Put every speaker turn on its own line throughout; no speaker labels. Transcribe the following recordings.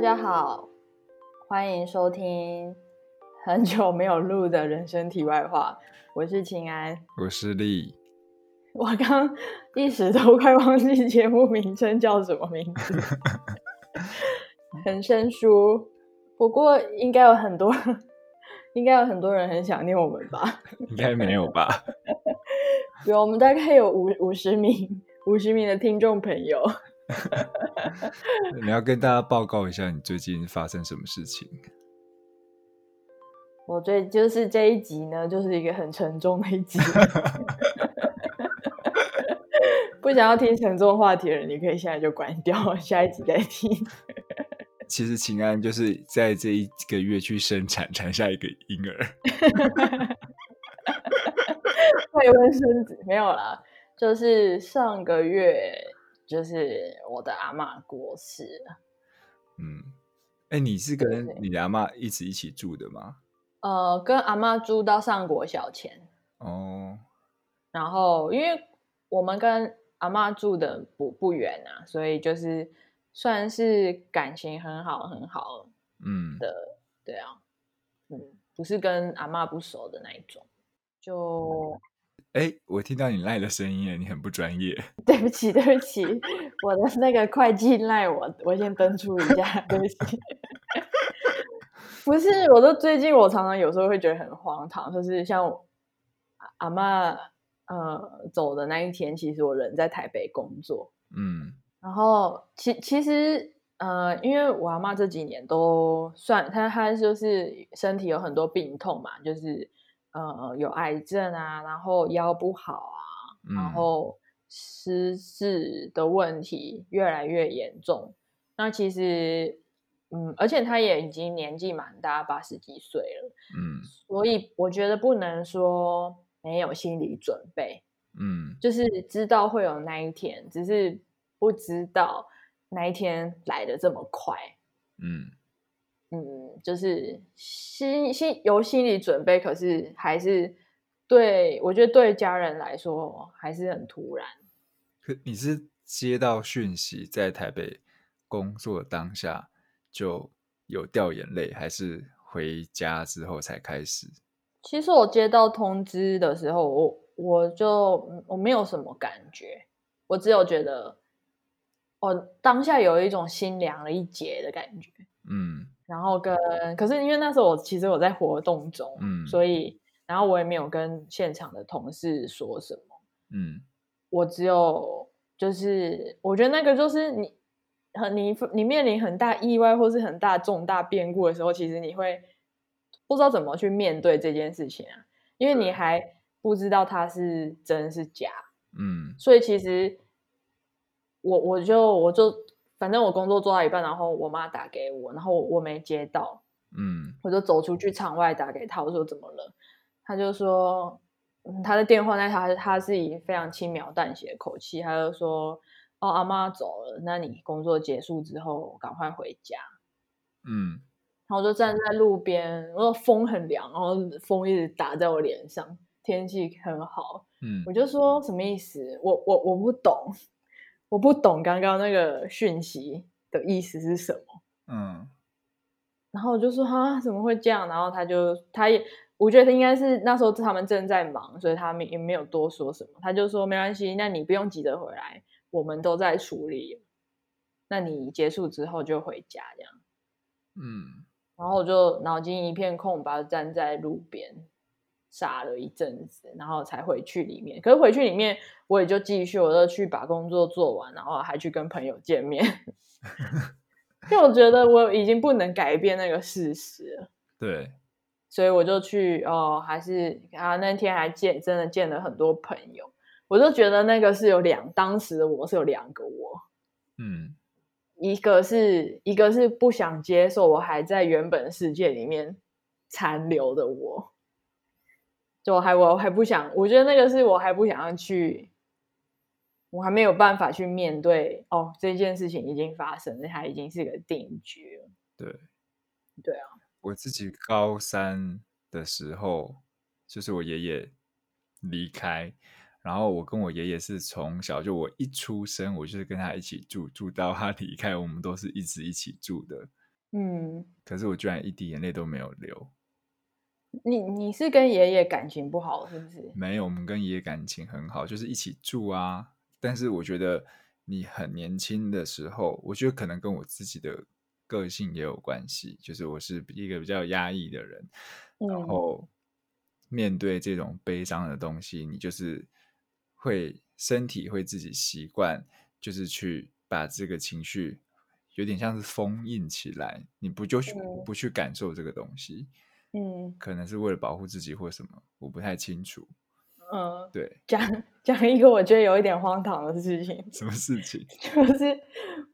家好，欢迎收听 很久没有录的人生题外话。我是秦安，
我是丽。
我刚一时都快忘记节目名称叫什么名字，很生疏。不过应该有很多，应该有很多人很想念我们吧？
应该没有吧？
有，我们大概有五五十名五十名的听众朋友。
你要跟大家报告一下，你最近发生什么事情？
我最就是这一集呢，就是一个很沉重的一集。不想要听沉重话题的人，你可以现在就关掉，下一集再听。
其实秦安就是在这一个月去生产，产下一个婴儿。
未婚生子没有啦，就是上个月。就是我的阿妈过世了。
嗯，哎、欸，你是跟你的阿妈一直一起住的吗？
呃，跟阿妈住到上国小前。
哦。然
后，因为我们跟阿妈住的不不远啊，所以就是算是感情很好很好。嗯的，对啊，嗯，不是跟阿妈不熟的那一种，就。
哎，我听到你赖的声音，你很不专业。
对不起，对不起，我的那个会计赖我，我先登出一下，对不起。不是，我都最近我常常有时候会觉得很荒唐，就是像我阿妈呃走的那一天，其实我人在台北工作，嗯，然后其其实呃，因为我阿妈这几年都算，她她就是身体有很多病痛嘛，就是。呃，有癌症啊，然后腰不好啊，嗯、然后失智的问题越来越严重。那其实，嗯，而且他也已经年纪蛮大，八十几岁了。嗯，所以我觉得不能说没有心理准备。嗯，就是知道会有那一天，只是不知道那一天来的这么快。嗯。嗯，就是心心有心理准备，可是还是对，我觉得对家人来说还是很突然。
可你是接到讯息在台北工作当下就有掉眼泪，还是回家之后才开始？
其实我接到通知的时候，我我就我没有什么感觉，我只有觉得我当下有一种心凉了一截的感觉。嗯。然后跟，可是因为那时候我其实我在活动中，嗯，所以然后我也没有跟现场的同事说什么，嗯，我只有就是我觉得那个就是你很你你面临很大意外或是很大重大变故的时候，其实你会不知道怎么去面对这件事情啊，因为你还不知道它是真是假，嗯，所以其实我我就我就。反正我工作做到一半，然后我妈打给我，然后我，我没接到，嗯，我就走出去场外打给她，我说怎么了？她就说，嗯，她的电话那她她是以非常轻描淡写的口气，她就说，哦，阿妈走了，那你工作结束之后赶快回家，嗯，然后我就站在路边，然后风很凉，然后风一直打在我脸上，天气很好，嗯，我就说什么意思？我我我不懂。我不懂刚刚那个讯息的意思是什么，嗯，然后我就说啊，怎么会这样？然后他就，他也，我觉得他应该是那时候他们正在忙，所以他们也没有多说什么。他就说没关系，那你不用急着回来，我们都在处理，那你结束之后就回家这样，嗯，然后我就脑筋一片空白，站在路边。傻了一阵子，然后才回去里面。可是回去里面，我也就继续，我就去把工作做完，然后还去跟朋友见面。因为我觉得我已经不能改变那个事实了。
对，
所以我就去哦，还是啊，那天还见，真的见了很多朋友。我就觉得那个是有两，当时的我是有两个我。嗯，一个是一个是不想接受我还在原本世界里面残留的我。就我还我还不想，我觉得那个是我还不想要去，我还没有办法去面对哦，这件事情已经发生，它已经是个定局了。
对，
对啊。
我自己高三的时候，就是我爷爷离开，然后我跟我爷爷是从小就我一出生，我就是跟他一起住，住到他离开，我们都是一直一起住的。
嗯，
可是我居然一滴眼泪都没有流。
你你是跟爷爷感情不好是不是？
没有，我们跟爷爷感情很好，就是一起住啊。但是我觉得你很年轻的时候，我觉得可能跟我自己的个性也有关系，就是我是一个比较压抑的人，嗯、然后面对这种悲伤的东西，你就是会身体会自己习惯，就是去把这个情绪有点像是封印起来，你不就去、嗯、不去感受这个东西。嗯，可能是为了保护自己或什么，我不太清楚。
嗯，
对，
讲 讲一个我觉得有一点荒唐的事情。
什么事情？
就是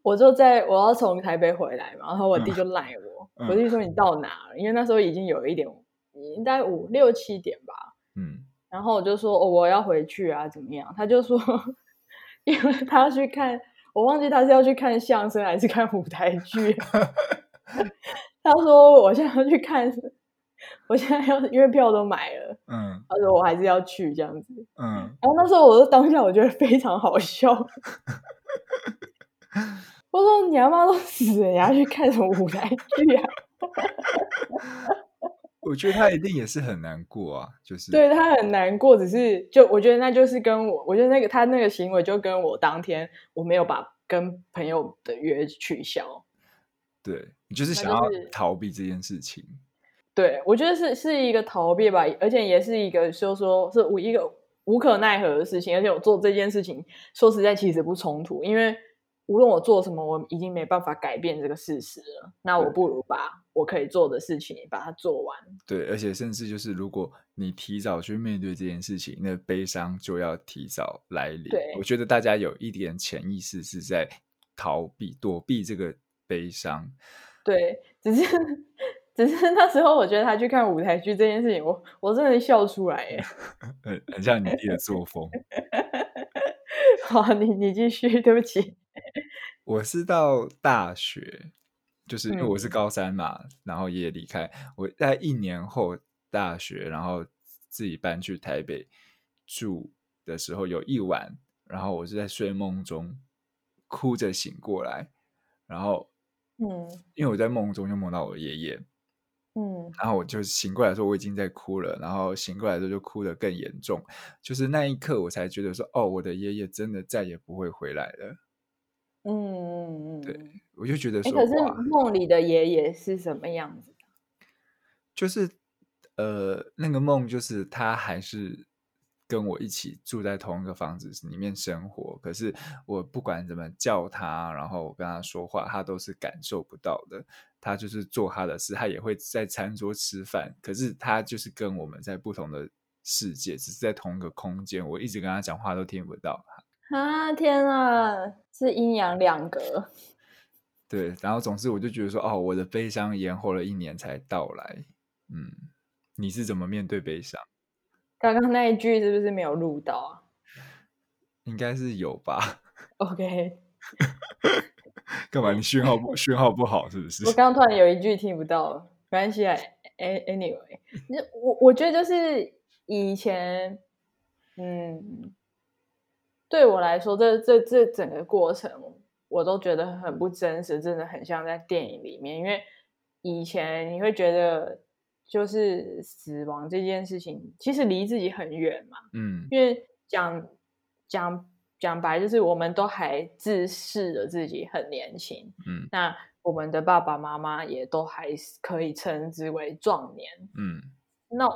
我就在我要从台北回来嘛，然后我弟就赖我，嗯、我弟说你到哪了？嗯、因为那时候已经有一点，应该五六七点吧。嗯，然后我就说、哦、我要回去啊，怎么样？他就说，因为他要去看，我忘记他是要去看相声还是看舞台剧。他说我现在要去看。我现在要，因为票都买了，嗯，他说我还是要去这样子，嗯，然后那时候我就当下我觉得非常好笑，我说你阿妈都死了，你要去看什么舞台剧啊？
我觉得他一定也是很难过啊，就是
对他很难过，只是就我觉得那就是跟我，我觉得那个他那个行为就跟我当天我没有把跟朋友的约取消，
对，你就是想要逃避这件事情。
对，我觉得是是一个逃避吧，而且也是一个，就是说是无一个无可奈何的事情。而且我做这件事情，说实在，其实不冲突，因为无论我做什么，我已经没办法改变这个事实了。那我不如把我可以做的事情把它做完。
对，而且甚至就是，如果你提早去面对这件事情，那悲伤就要提早来临。
对，
我觉得大家有一点潜意识是在逃避、躲避这个悲伤。
对，只是。只是那时候，我觉得他去看舞台剧这件事情，我我真的笑出来耶，
很很像你弟的作风。
好，你你继续，对不起。
我是到大学，就是因为我是高三嘛，嗯、然后爷爷离开，我在一年后大学，然后自己搬去台北住的时候，有一晚，然后我是在睡梦中哭着醒过来，然后嗯，因为我在梦中就梦到我爷爷。嗯，然后我就醒过来说我已经在哭了，然后醒过来的时候就哭得更严重，就是那一刻我才觉得说，哦，我的爷爷真的再也不会回来了。嗯嗯嗯，对，我就觉得说，
可是梦里的爷爷是什么样子？
就是呃，那个梦就是他还是。跟我一起住在同一个房子里面生活，可是我不管怎么叫他，然后我跟他说话，他都是感受不到的。他就是做他的事，他也会在餐桌吃饭，可是他就是跟我们在不同的世界，只是在同一个空间。我一直跟他讲话都听不到。
啊，天啊，是阴阳两隔。
对，然后总之我就觉得说，哦，我的悲伤延后了一年才到来。嗯，你是怎么面对悲伤？
刚刚那一句是不是没有录到啊？
应该是有吧。
OK。
干嘛？你讯号不讯号不好是不是？
我刚刚突然有一句听不到了，没关系啊。Anyway，我我觉得就是以前，嗯，对我来说，这这这整个过程我都觉得很不真实，真的很像在电影里面。因为以前你会觉得。就是死亡这件事情，其实离自己很远嘛。嗯，因为讲讲讲白，就是我们都还自视着自己很年轻。嗯，那我们的爸爸妈妈也都还可以称之为壮年。嗯，那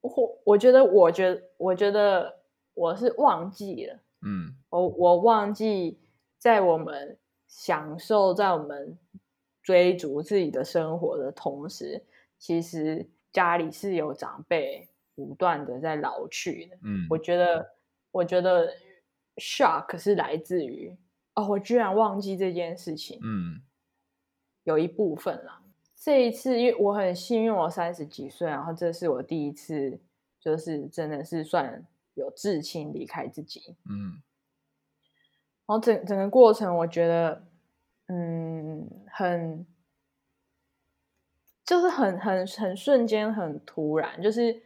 我我觉得，我觉得，我觉得我是忘记了。嗯，我我忘记在我们享受，在我们追逐自己的生活的同时。其实家里是有长辈不断的在老去的，嗯，我觉得，我觉得 shock 是来自于哦，我居然忘记这件事情，嗯，有一部分啦。这一次，因为我很幸运，我三十几岁，然后这是我第一次，就是真的是算有至亲离开自己，嗯，然后整整个过程，我觉得，嗯，很。就是很很很瞬间，很突然，就是，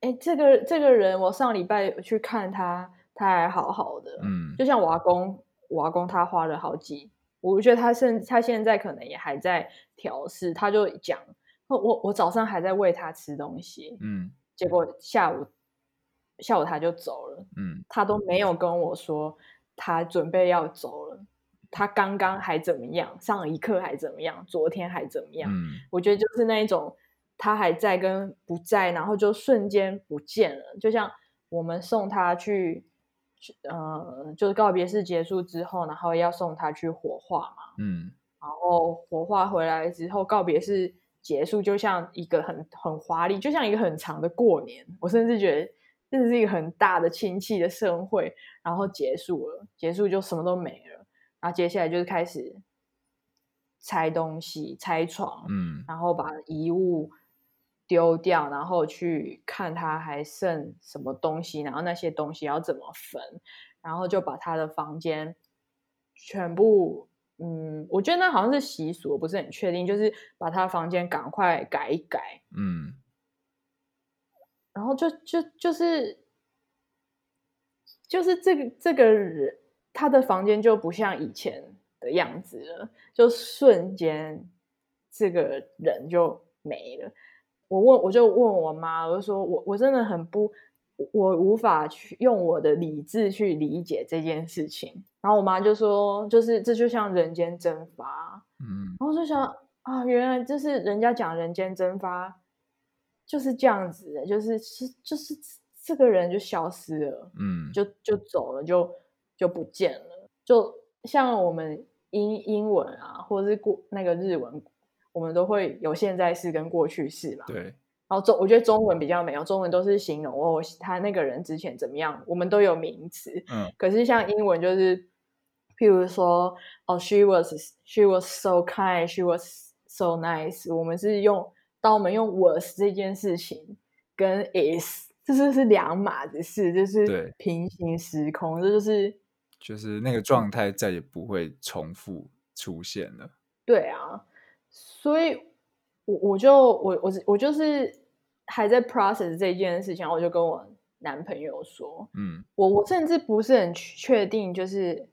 哎，这个这个人，我上礼拜去看他，他还好好的，嗯，就像我阿公，我阿公他花了好几我觉得他现他现在可能也还在调试，他就讲，我我早上还在喂他吃东西，
嗯，
结果下午下午他就走了，
嗯，
他都没有跟我说他准备要走了，他刚刚还怎么样，上一课还怎么样，昨天还怎么样，
嗯，
我觉得就是那一种他还在跟不在，然后就瞬间不见了，就像我们送他去。呃，就是告别式结束之后，然后要送他去火化嘛。
嗯，
然后火化回来之后，告别式结束，就像一个很很华丽，就像一个很长的过年。我甚至觉得这是一个很大的亲戚的盛会，然后结束了，结束就什么都没了。然后接下来就是开始拆东西、拆床，
嗯，
然后把遗物。丢掉，然后去看他还剩什么东西，然后那些东西要怎么分，然后就把他的房间全部，嗯，我觉得那好像是习俗，我不是很确定，就是把他的房间赶快改一改，
嗯，
然后就就就是就是这个这个人他的房间就不像以前的样子了，就瞬间这个人就没了。我问，我就问我妈，我就说我我真的很不，我无法去用我的理智去理解这件事情。然后我妈就说，就是这就像人间蒸发，
嗯，
然后我就想啊，原来就是人家讲人间蒸发就是这样子的，就是是就是这个人就消失了，
嗯，
就就走了，就就不见了，就像我们英英文啊，或者是过那个日文。我们都会有现在式跟过去式嘛？
对。
然后中，我觉得中文比较没有，中文都是形容哦，他那个人之前怎么样，我们都有名词。
嗯。可
是像英文就是，譬如说，哦，she was she was so kind, she was so nice。我们是用，当我们用 was 这件事情跟 is，这是是两码子事，就是平行时空，这就是
就是那个状态再也不会重复出现了。
对啊。所以，我我就我我我就是还在 process 这件事情，我就跟我男朋友说，
嗯，
我我甚至不是很确定，就是，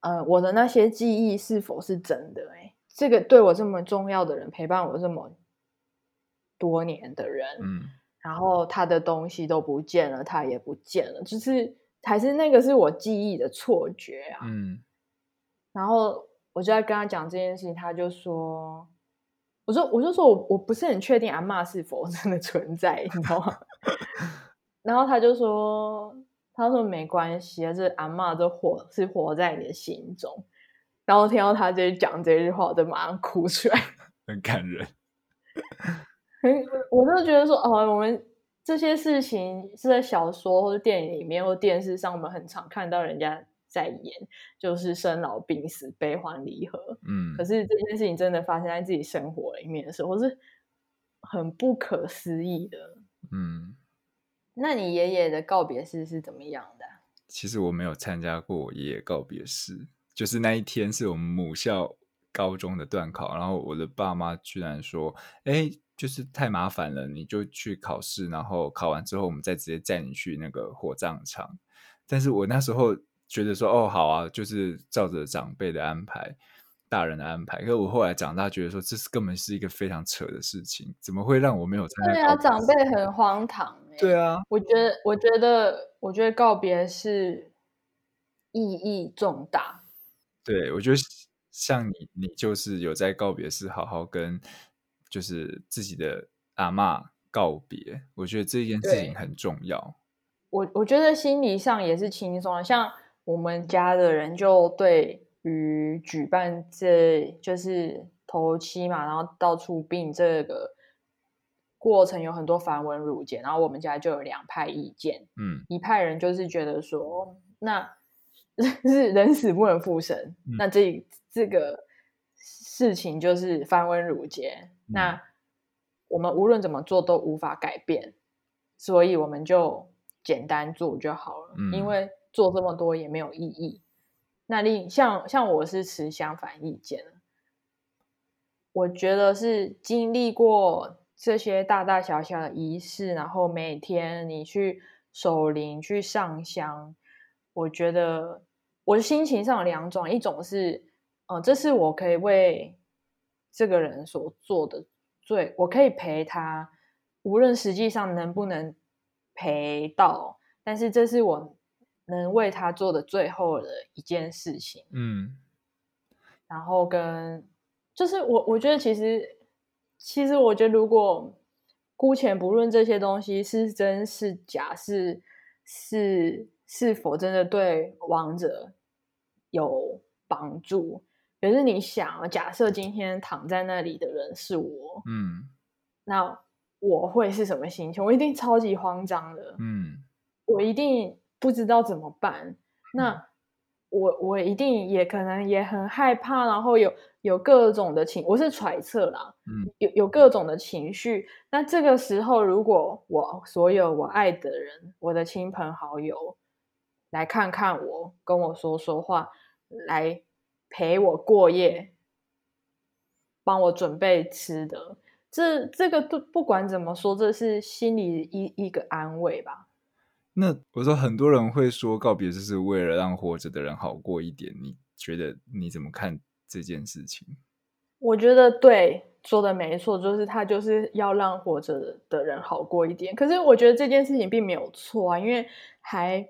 呃，我的那些记忆是否是真的？哎，这个对我这么重要的人，陪伴我这么多年的人，
嗯，然
后他的东西都不见了，他也不见了，就是还是那个是我记忆的错觉啊，
嗯，
然后。我就在跟他讲这件事情，他就说：“我说，我就说我我不是很确定阿嬷是否真的存在，你知道吗？” 然后他就说：“他说没关系啊，这阿嬷都活是活在你的心中。”然后听到他这讲这句话，我就马上哭出来，
很感人。
我就觉得说，哦，我们这些事情是在小说或者电影里面或电视上，我们很常看到人家。在演就是生老病死、悲欢离合，
嗯，
可是这件事情真的发生在自己生活里面的时候，是很不可思议的，
嗯。
那你爷爷的告别式是怎么样的？
其实我没有参加过我爷爷告别式，就是那一天是我们母校高中的段考，然后我的爸妈居然说：“哎，就是太麻烦了，你就去考试，然后考完之后我们再直接载你去那个火葬场。”但是我那时候。觉得说哦好啊，就是照着长辈的安排，大人的安排。可是我后来长大，觉得说这是根本是一个非常扯的事情，怎么会让我没有参加？
对啊，长辈很荒唐欸。
对啊，
我觉得，我觉得，我觉得告别是意义重大。
对，我觉得像你，你就是有在告别式好好跟就是自己的阿妈告别，我觉得这件事情很重要。
我我觉得心理上也是轻松的，像。我们家的人就对于举办这就是头七嘛，然后到出殡这个过程有很多繁文缛节，然后我们家就有两派意见。
嗯，
一派人就是觉得说，那 是人死不能复生，嗯、那这这个事情就是繁文缛节，嗯、那我们无论怎么做都无法改变，所以我们就简单做就好了，
嗯、
因为。做这么多也没有意义。那另像像我是持相反意见，我觉得是经历过这些大大小小的仪式，然后每天你去守灵、去上香，我觉得我的心情上有两种，一种是哦、呃，这是我可以为这个人所做的最，我可以陪他，无论实际上能不能陪到，但是这是我能为他做的最后的一件事情。
嗯，
然后跟就是我，我觉得其实，其实我觉得如果姑且不论这些东西是真是假，是是是否真的对王者有帮助，可是你想，假设今天躺在那里的人是我，
嗯，
那我会是什么心情？我一定超级慌张的，
嗯，
我一定不知道怎么办。那我我一定也可能也很害怕，然后有有各种的情，我是揣测啦，
嗯，
有有各种的情绪。那这个时候，如果我所有我爱的人，我的亲朋好友来看看我，跟我说说话，来陪我过夜，帮我准备吃的，这这个都不管怎么说，这是心里一一个安慰吧。
那我说很多人会说告别就是为了让活着的人好过一点，你觉得你怎么看这件事情？
我觉得对，说的没错，就是他就是要让活着的人好过一点。可是我觉得这件事情并没有错啊，因为还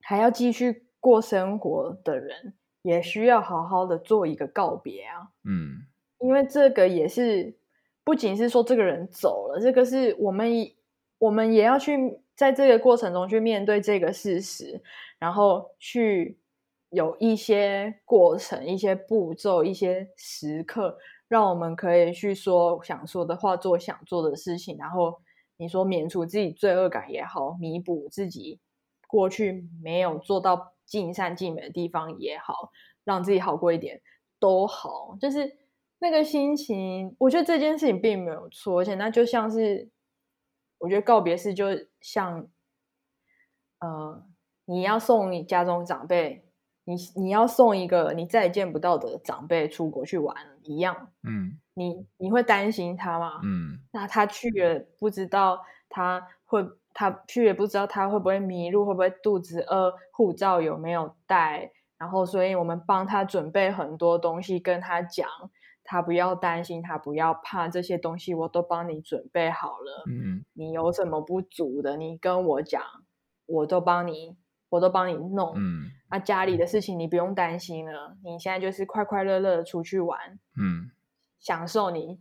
还要继续过生活的人，也需要好好的做一个告别啊。
嗯，
因为这个也是不仅是说这个人走了，这个是我们我们也要去。在这个过程中去面对这个事实，然后去有一些过程、一些步骤、一些时刻，让我们可以去说想说的话、做想做的事情。然后你说免除自己罪恶感也好，弥补自己过去没有做到尽善尽美的地方也好，让自己好过一点都好。就是那个心情，我觉得这件事情并没有错，而且那就像是。我觉得告别式就像，呃，你要送你家中长辈，你你要送一个你再也见不到的长辈出国去玩一样，
嗯，
你你会担心他吗？
嗯，
那他去了不知道他会，他去也不知道他会不会迷路，会不会肚子饿，护照有没有带，然后所以我们帮他准备很多东西，跟他讲。他不要担心，他不要怕，这些东西我都帮你准备好了。
嗯，
你有什么不足的，你跟我讲，我都帮你，我都帮你弄。
嗯，
啊，家里的事情你不用担心了，你现在就是快快乐乐的出去玩，
嗯，
享受你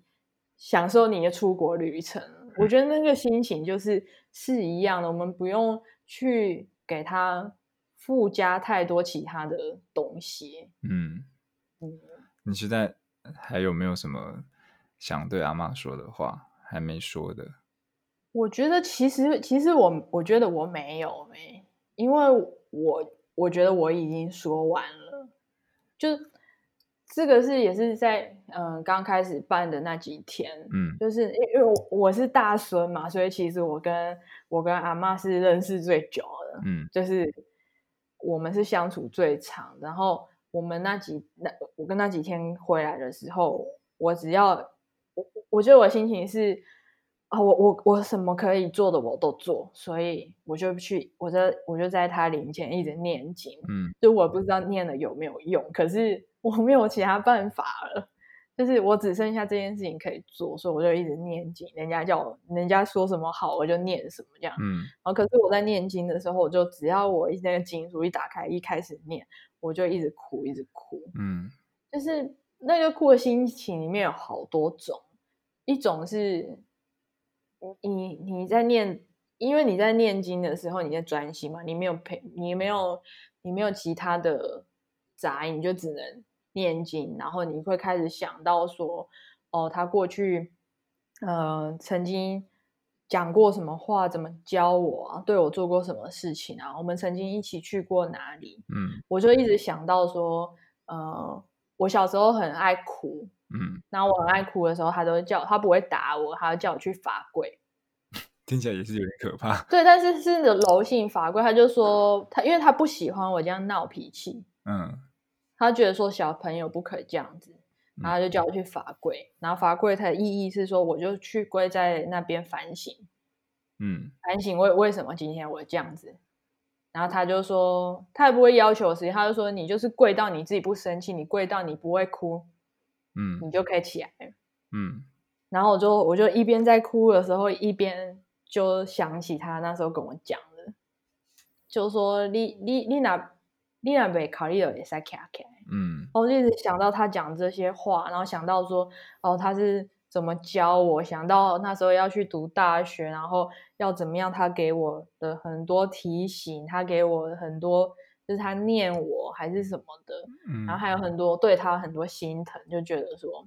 享受你的出国旅程。我觉得那个心情就是是一样的，我们不用去给他附加太多其他的东西。
嗯嗯，你现在。还有没有什么想对阿妈说的话还没说的？
我觉得其实其实我我觉得我没有没，因为我我觉得我已经说完了。就这个是也是在嗯刚开始办的那几天，
嗯，
就是因为我我是大孙嘛，所以其实我跟我跟阿妈是认识最久的，
嗯，就是
我们是相处最长，然后。我们那几那我跟那几天回来的时候，我只要我我觉得我心情是啊，我我我什么可以做的我都做，所以我就去，我在我就在他灵前一直念经，
嗯，
就我不知道念了有没有用，可是我没有其他办法了，就是我只剩下这件事情可以做，所以我就一直念经，人家叫我，人家说什么好，我就念什么这样，
嗯，
然后可是我在念经的时候，我就只要我一那个经书一打开，一开始念。我就一直哭，一直哭，
嗯，
就是那个哭的心情里面有好多种，一种是你你在念，因为你在念经的时候你在专心嘛，你没有陪，你没有你没有其他的杂音，你就只能念经，然后你会开始想到说，哦，他过去，呃，曾经。讲过什么话？怎么教我啊？对我做过什么事情啊？我们曾经一起去过哪里？
嗯，
我就一直想到说，呃，我小时候很爱哭，
嗯，
然后我很爱哭的时候，他都会叫，他不会打我，他会叫我去罚跪。
听起来也是有点可怕。对，
但是是柔性罚跪，他就说他，因为他不喜欢我这样闹脾气，
嗯，
他觉得说小朋友不可以这样子。然后就叫我去罚跪，然后罚跪它的意义是说，我就去跪在那边反省，
嗯，
反省为为什么今天我这样子，然后他就说，他也不会要求的事情，他就说你就是跪到你自己不生气，你跪到你不会哭，
嗯，
你就可以起来，
嗯。
然后我就我就一边在哭的时候，一边就想起他那时候跟我讲的，就说你你你哪考虑了也是卡卡，
嗯，
我就一直想到他讲这些话，然后想到说哦他是。怎么教我？想到那时候要去读大学，然后要怎么样？他给我的很多提醒，他给我很多，就是他念我还是什么的，
嗯，
然后还有很多对他很多心疼，就觉得说，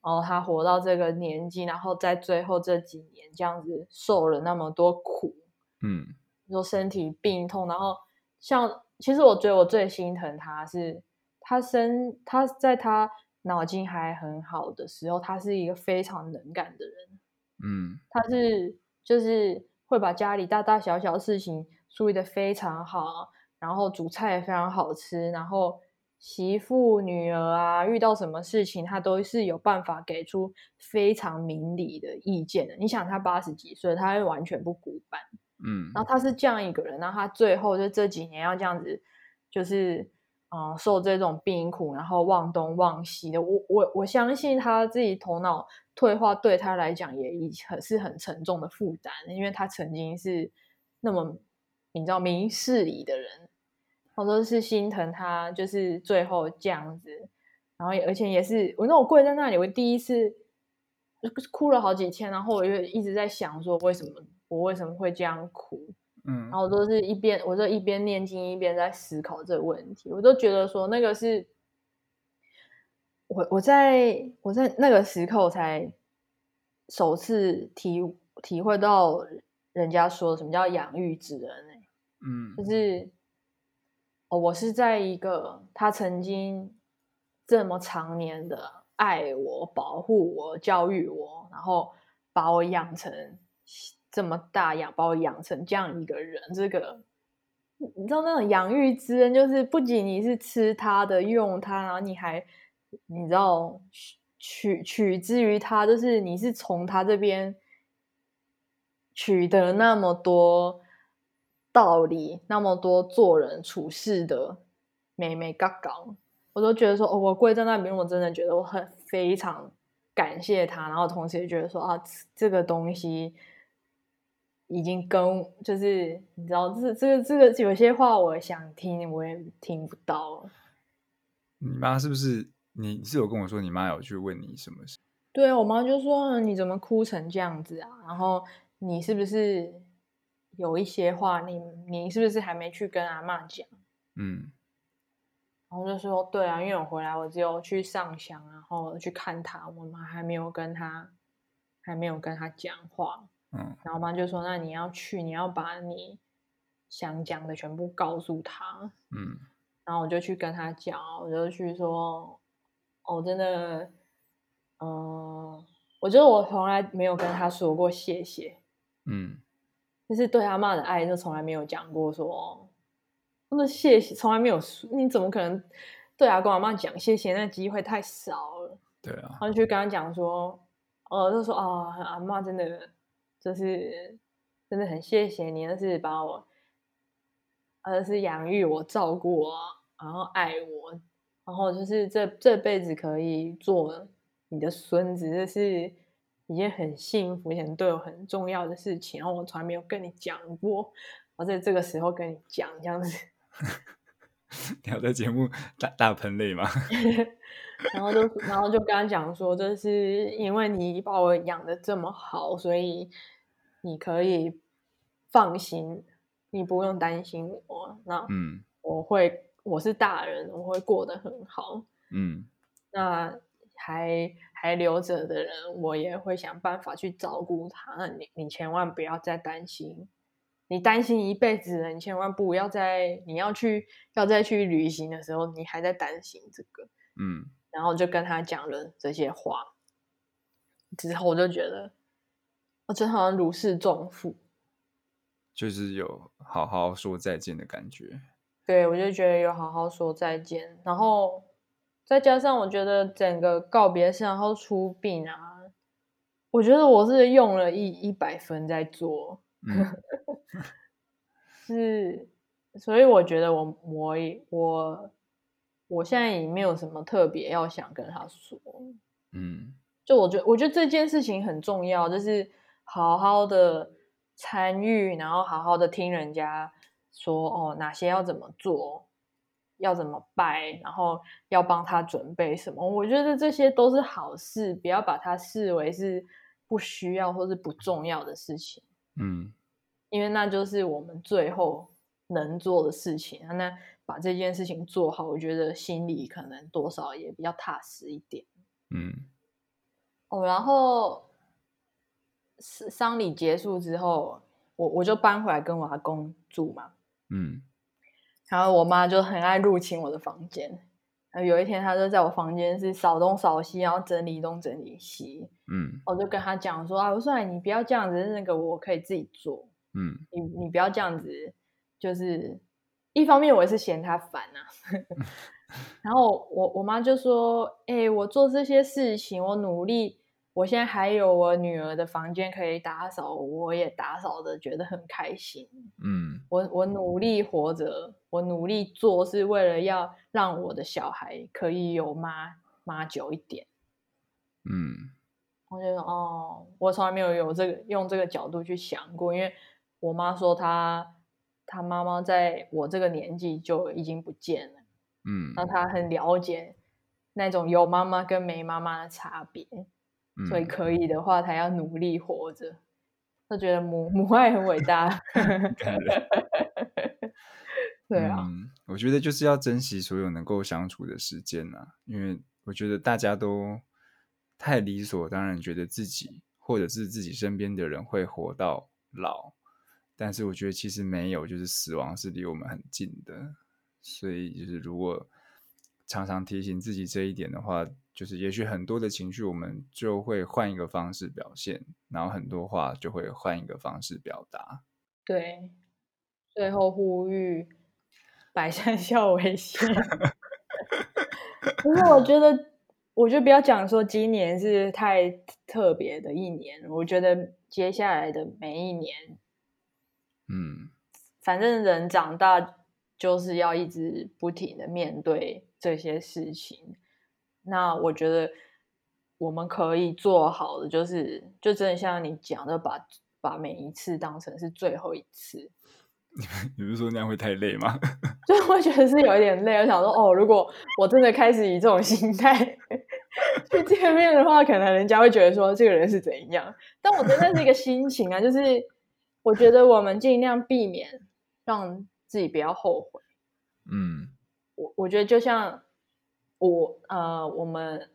哦，他活到这个年纪，然后在最后这几年这样子受了那么多苦，
嗯，
说身体病痛，然后像其实我觉得我最心疼他是他生他在他。脑筋还很好的时候，他是一个非常能干的人。
嗯，
他是就是会把家里大大小小事情处理得非常好，然后煮菜也非常好吃，然后媳妇女儿啊遇到什么事情，他都是有办法给出非常明理的意见的。你想他八十几岁，他会完全不古板。
嗯，
然后他是这样一个人，然后他最后就这几年要这样子，就是。嗯，受这种病苦，然后忘东忘西的，我我我相信他自己头脑退化，对他来讲也已很是很沉重的负担，因为他曾经是那么你知道明事理的人，我都是心疼他，就是最后这样子，然后而且也是我那我跪在那里，我第一次哭了好几天，然后我就一直在想说，为什么我为什么会这样哭？
嗯，
然后都是一边，我就一边念经一边在思考这个问题。我都觉得说，那个是我我在我在那个时刻才首次体体会到人家说什么叫养育之恩欸。
嗯，
就是哦，我是在一个他曾经这么长年的爱我、保护我、教育我，然后把我养成。这么大养，把我养成这样一个人，这个你知道那种养育之恩，就是不仅你是吃他的、用他，然后你还你知道取取之于他，就是你是从他这边取得那么多道理，那么多做人处事的眉眉角角，我都觉得说，哦，我跪在那边，我真的觉得我很非常感谢他，然后同时也觉得说啊，这个东西。已经跟就是你知道，这这个这个有些话我想听，我也听不到。
你妈是不是？你是有跟我说，你妈有去问你什么事？
对啊，我妈就说，你怎么哭成这样子啊？然后你是不是有一些话你，你你是不是还没去跟阿妈讲？
嗯，
然后就说，对啊，因为我回来，我只有去上香，然后去看她，我妈还没有跟她，还没有跟她讲话。
嗯，
然后我妈就说：“那你要去，你要把你想讲的全部告诉他。”
嗯，
然后我就去跟他讲，我就去说：“哦，真的，嗯、呃，我觉得我从来没有跟他说过谢谢。”
嗯，
就是对阿妈的爱，就从来没有讲过说那谢谢，从来没有说。你怎么可能对阿公阿妈讲谢谢？那机会太少了。
对啊，
然后就去跟他讲说：“哦，就说啊，阿妈真的。”就是真的很谢谢你，就是把我，而是养育我、照顾我，然后爱我，然后就是这这辈子可以做你的孙子，这是一件很幸福、很对我很重要的事情。然后我从来没有跟你讲过，我在这个时候跟你讲这样子。
你要在节目大大喷泪吗？
然后就然后就跟他讲说，这是因为你把我养的这么好，所以你可以放心，你不用担心我。那嗯，我会，我是大人，我会过得很好。
嗯，
那还还留着的人，我也会想办法去照顾他。那你你千万不要再担心，你担心一辈子了，你千万不要在你要去要再去旅行的时候，你还在担心这个。
嗯。
然后就跟他讲了这些话，之后我就觉得，我真好像如释重负，
就是有好好说再见的感觉。
对，我就觉得有好好说再见，然后再加上我觉得整个告别式然后出殡啊，我觉得我是用了一一百分在做，
嗯、
是所以我觉得我我我我现在也没有什么特别要想跟他说。
嗯，
就我觉得我觉得这件事情很重要，就是好好的参与，然后好好的听人家说哦，哪些要怎么做。要怎么拜，然后要帮他准备什么？我觉得这些都是好事，不要把它视为是不需要或是不重要的事情。
嗯，
因为那就是我们最后能做的事情。那把这件事情做好，我觉得心里可能多少也比较踏实一点。
嗯，
哦，然后丧礼结束之后，我我就搬回来跟我阿公住嘛。
嗯。
然后我妈就很爱入侵我的房间。有一天，她就在我房间是扫东扫西，然后整理东整理西。
嗯，
我就跟她讲说：“啊，我说你不要这样子，那个我可以自己做。
嗯，
你你不要这样子，就是一方面我也是嫌他烦啊。然后我我妈就说：‘哎、欸，我做这些事情，我努力。’我现在还有我女儿的房间可以打扫，我也打扫的觉得很开心。
嗯，
我我努力活着，我努力做是为了要让我的小孩可以有妈妈久一点。
嗯，
我觉得哦，我从来没有有这个用这个角度去想过，因为我妈说她她妈妈在我这个年纪就已经不见了。
嗯，
那他很了解那种有妈妈跟没妈妈的差别。所以可以的话，他要努力活着。他觉得母母爱很伟大。对啊、
嗯，我觉得就是要珍惜所有能够相处的时间呐、啊，因为我觉得大家都太理所当然，觉得自己或者是自己身边的人会活到老，但是我觉得其实没有，就是死亡是离我们很近的。所以就是如果常常提醒自己这一点的话。就是，也许很多的情绪，我们就会换一个方式表现，然后很多话就会换一个方式表达。
对，最后呼吁百善孝为先。可是我觉得，我就不要讲说今年是太特别的一年，我觉得接下来的每一年，
嗯，
反正人长大就是要一直不停的面对这些事情。那我觉得我们可以做好的，就是就真的像你讲的，把把每一次当成是最后一次。
你不是说那样会太累吗？
所以我觉得是有一点累。我想说，哦，如果我真的开始以这种心态 去见面的话，可能人家会觉得说这个人是怎样。但我觉得那是一个心情啊，就是我觉得我们尽量避免让自己不要后悔。
嗯，
我我觉得就像。我呃，我们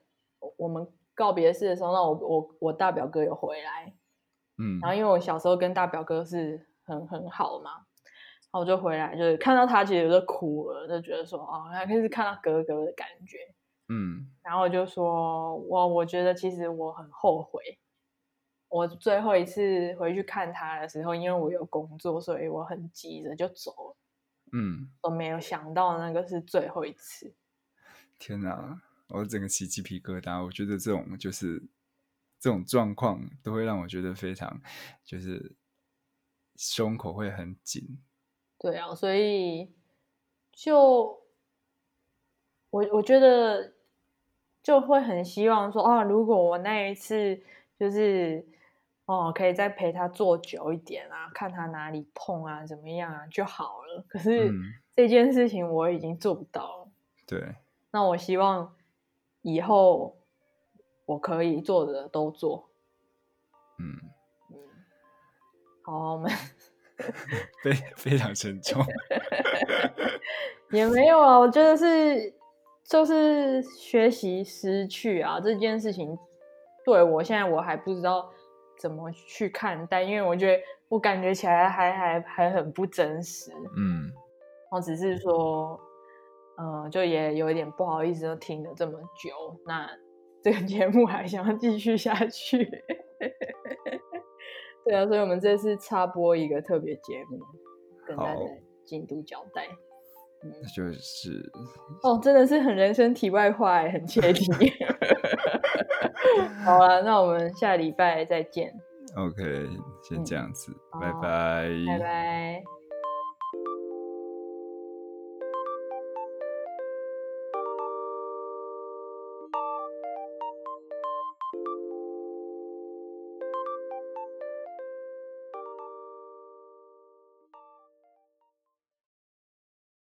我们告别式的时候，那我我我大表哥有回来，
嗯，
然后因为我小时候跟大表哥是很很好嘛，然后我就回来，就是看到他其实就哭了，就觉得说哦，还可以是看到哥哥的感觉，
嗯，
然后我就说我我觉得其实我很后悔，我最后一次回去看他的时候，因为我有工作，所以我很急着就走了，
嗯，
我没有想到那个是最后一次。
天哪！我整个起鸡皮疙瘩。我觉得这种就是这种状况，都会让我觉得非常就是胸口会很紧。
对啊，所以就我我觉得就会很希望说啊，如果我那一次就是哦，可以再陪他坐久一点啊，看他哪里痛啊，怎么样啊就好了。可是这件事情我已经做不到
对。
那我希望以后我可以做的都做。
嗯
嗯，好，我们
非非常沉重。
也没有啊，我觉得是就是学习失去啊这件事情，对我现在我还不知道怎么去看待，因为我觉得我感觉起来还还还很不真实。
嗯，
我只是说。嗯，就也有一点不好意思，都听了这么久，那这个节目还想要继续下去？对啊，所以我们这次插播一个特别节目，跟大家进度交代。嗯，
就是
哦，真的是很人生题外话，很切题。好了，那我们下礼拜再见。
OK，先这样子，
嗯，
拜拜，
拜拜。